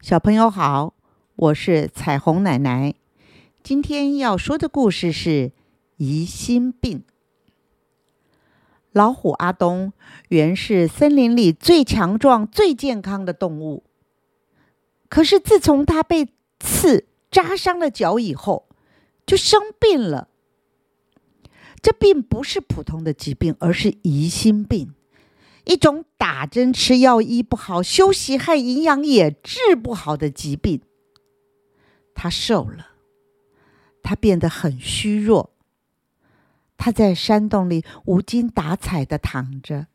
小朋友好，我是彩虹奶奶。今天要说的故事是疑心病。老虎阿东原是森林里最强壮、最健康的动物，可是自从他被刺扎伤了脚以后，就生病了。这病不是普通的疾病，而是疑心病。一种打针吃药医不好、休息和营养也治不好的疾病。他瘦了，他变得很虚弱。他在山洞里无精打采的躺着。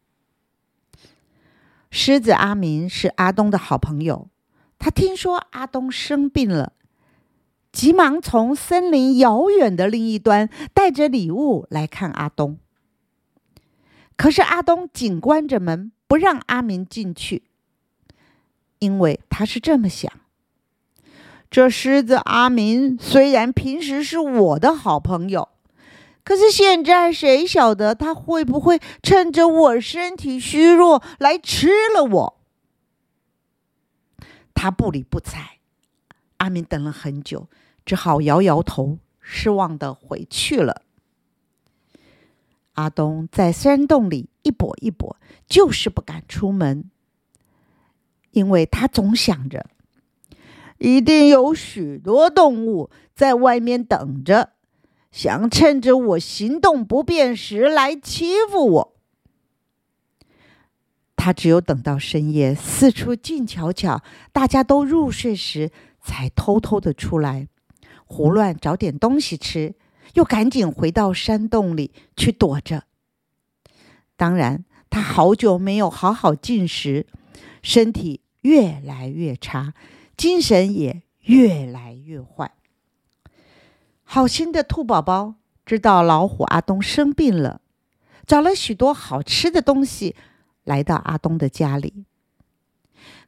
狮子阿明是阿东的好朋友，他听说阿东生病了，急忙从森林遥远的另一端带着礼物来看阿东。可是阿东紧关着门，不让阿明进去，因为他是这么想：这狮子阿明虽然平时是我的好朋友，可是现在谁晓得他会不会趁着我身体虚弱来吃了我？他不理不睬。阿明等了很久，只好摇摇头，失望的回去了。阿东在山洞里一跛一跛，就是不敢出门，因为他总想着，一定有许多动物在外面等着，想趁着我行动不便时来欺负我。他只有等到深夜四处静悄悄，大家都入睡时，才偷偷的出来，胡乱找点东西吃。又赶紧回到山洞里去躲着。当然，他好久没有好好进食，身体越来越差，精神也越来越坏。好心的兔宝宝知道老虎阿东生病了，找了许多好吃的东西来到阿东的家里。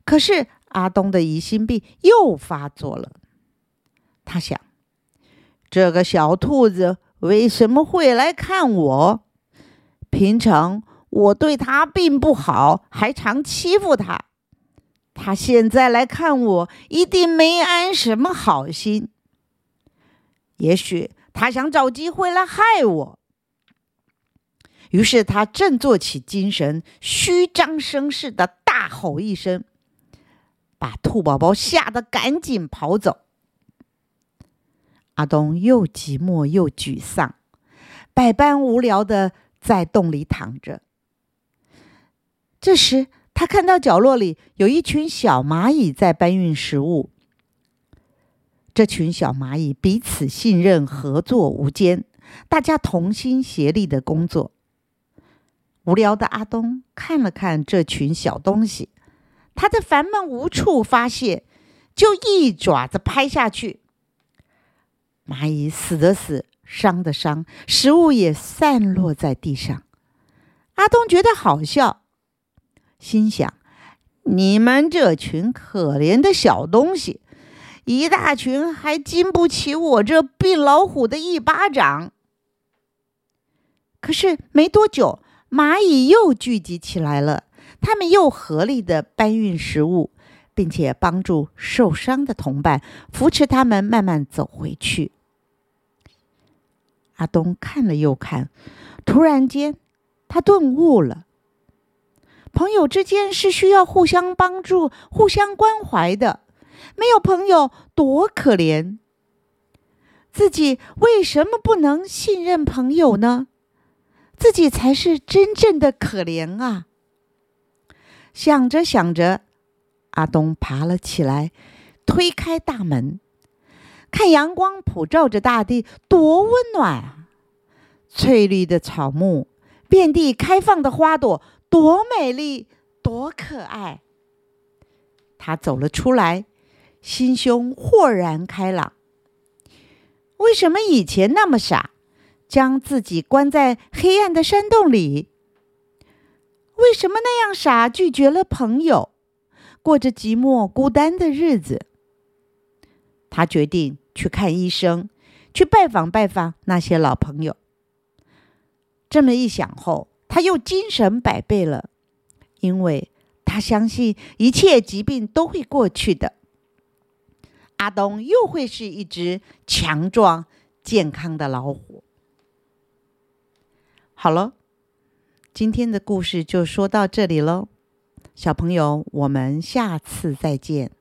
可是阿东的疑心病又发作了，他想。这个小兔子为什么会来看我？平常我对它并不好，还常欺负它。它现在来看我，一定没安什么好心。也许它想找机会来害我。于是他振作起精神，虚张声势的大吼一声，把兔宝宝吓得赶紧跑走。阿东又寂寞又沮丧，百般无聊的在洞里躺着。这时，他看到角落里有一群小蚂蚁在搬运食物。这群小蚂蚁彼此信任、合作无间，大家同心协力的工作。无聊的阿东看了看这群小东西，他的烦闷无处发泄，就一爪子拍下去。蚂蚁死的死，伤的伤，食物也散落在地上。阿东觉得好笑，心想：“你们这群可怜的小东西，一大群还经不起我这病老虎的一巴掌。”可是没多久，蚂蚁又聚集起来了，他们又合力的搬运食物。并且帮助受伤的同伴，扶持他们慢慢走回去。阿东看了又看，突然间，他顿悟了：朋友之间是需要互相帮助、互相关怀的。没有朋友多可怜！自己为什么不能信任朋友呢？自己才是真正的可怜啊！想着想着。阿东爬了起来，推开大门，看阳光普照着大地，多温暖啊！翠绿的草木，遍地开放的花朵，多美丽，多可爱。他走了出来，心胸豁然开朗。为什么以前那么傻，将自己关在黑暗的山洞里？为什么那样傻，拒绝了朋友？过着寂寞孤单的日子，他决定去看医生，去拜访拜访那些老朋友。这么一想后，他又精神百倍了，因为他相信一切疾病都会过去的。阿东又会是一只强壮、健康的老虎。好了，今天的故事就说到这里喽，小朋友，我们下次再见。